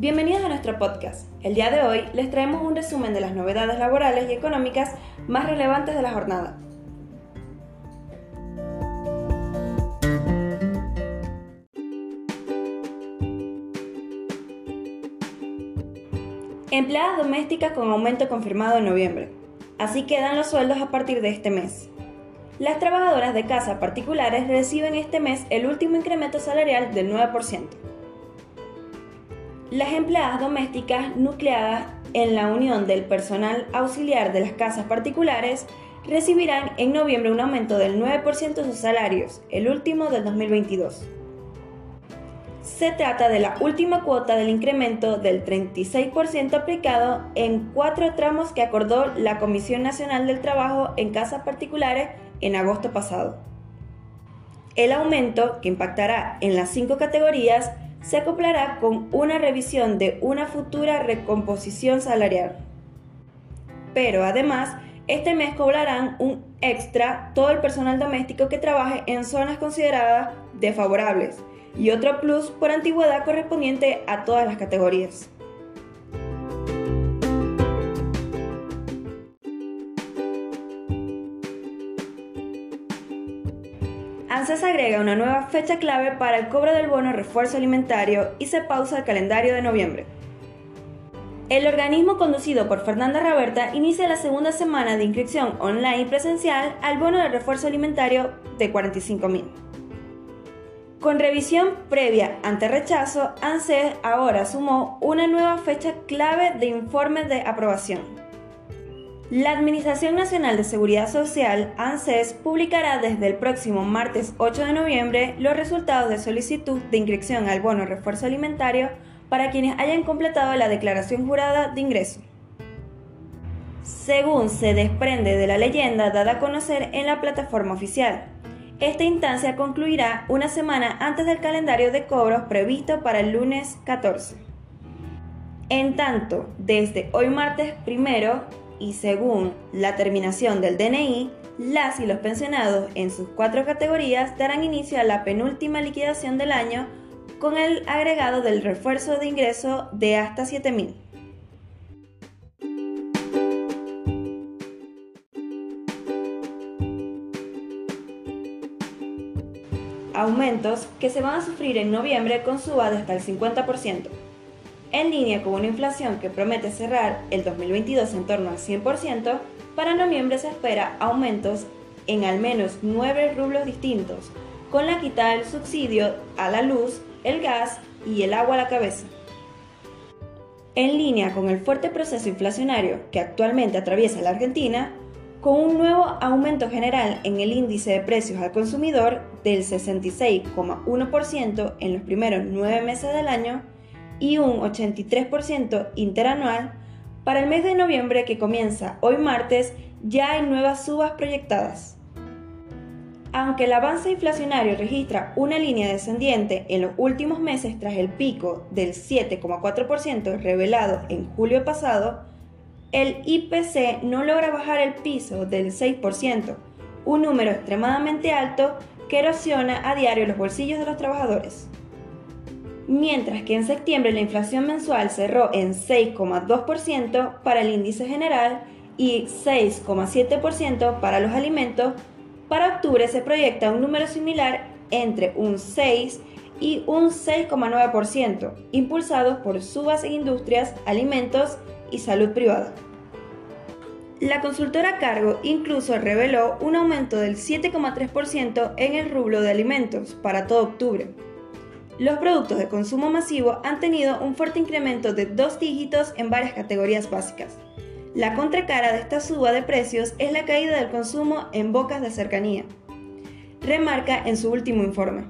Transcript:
Bienvenidos a nuestro podcast. El día de hoy les traemos un resumen de las novedades laborales y económicas más relevantes de la jornada. Empleadas domésticas con aumento confirmado en noviembre. Así quedan los sueldos a partir de este mes. Las trabajadoras de casa particulares reciben este mes el último incremento salarial del 9%. Las empleadas domésticas nucleadas en la unión del personal auxiliar de las casas particulares recibirán en noviembre un aumento del 9% de sus salarios, el último del 2022. Se trata de la última cuota del incremento del 36% aplicado en cuatro tramos que acordó la Comisión Nacional del Trabajo en Casas Particulares en agosto pasado. El aumento, que impactará en las cinco categorías, se acoplará con una revisión de una futura recomposición salarial. Pero además, este mes cobrarán un extra todo el personal doméstico que trabaje en zonas consideradas desfavorables y otro plus por antigüedad correspondiente a todas las categorías. ANSES agrega una nueva fecha clave para el cobro del bono refuerzo alimentario y se pausa el calendario de noviembre. El organismo conducido por Fernanda Raberta inicia la segunda semana de inscripción online y presencial al bono de refuerzo alimentario de 45.000. Con revisión previa ante rechazo, ANSES ahora sumó una nueva fecha clave de informe de aprobación. La Administración Nacional de Seguridad Social, ANSES, publicará desde el próximo martes 8 de noviembre los resultados de solicitud de inscripción al bono refuerzo alimentario para quienes hayan completado la declaración jurada de ingreso. Según se desprende de la leyenda dada a conocer en la plataforma oficial, esta instancia concluirá una semana antes del calendario de cobros previsto para el lunes 14. En tanto, desde hoy martes primero y según la terminación del DNI, las y los pensionados en sus cuatro categorías darán inicio a la penúltima liquidación del año con el agregado del refuerzo de ingreso de hasta 7.000. aumentos que se van a sufrir en noviembre con suba de hasta el 50%. En línea con una inflación que promete cerrar el 2022 en torno al 100%, para noviembre se espera aumentos en al menos 9 rublos distintos, con la quita del subsidio a la luz, el gas y el agua a la cabeza. En línea con el fuerte proceso inflacionario que actualmente atraviesa la Argentina, con un nuevo aumento general en el índice de precios al consumidor del 66,1% en los primeros nueve meses del año y un 83% interanual, para el mes de noviembre que comienza hoy martes ya hay nuevas subas proyectadas. Aunque el avance inflacionario registra una línea descendiente en los últimos meses tras el pico del 7,4% revelado en julio pasado, el IPC no logra bajar el piso del 6%, un número extremadamente alto que erosiona a diario los bolsillos de los trabajadores. Mientras que en septiembre la inflación mensual cerró en 6,2% para el índice general y 6,7% para los alimentos, para octubre se proyecta un número similar entre un 6 y un 6,9%, impulsados por subas en industrias, alimentos y salud privada. La consultora Cargo incluso reveló un aumento del 7,3% en el rublo de alimentos para todo octubre. Los productos de consumo masivo han tenido un fuerte incremento de dos dígitos en varias categorías básicas. La contracara de esta suba de precios es la caída del consumo en bocas de cercanía, remarca en su último informe.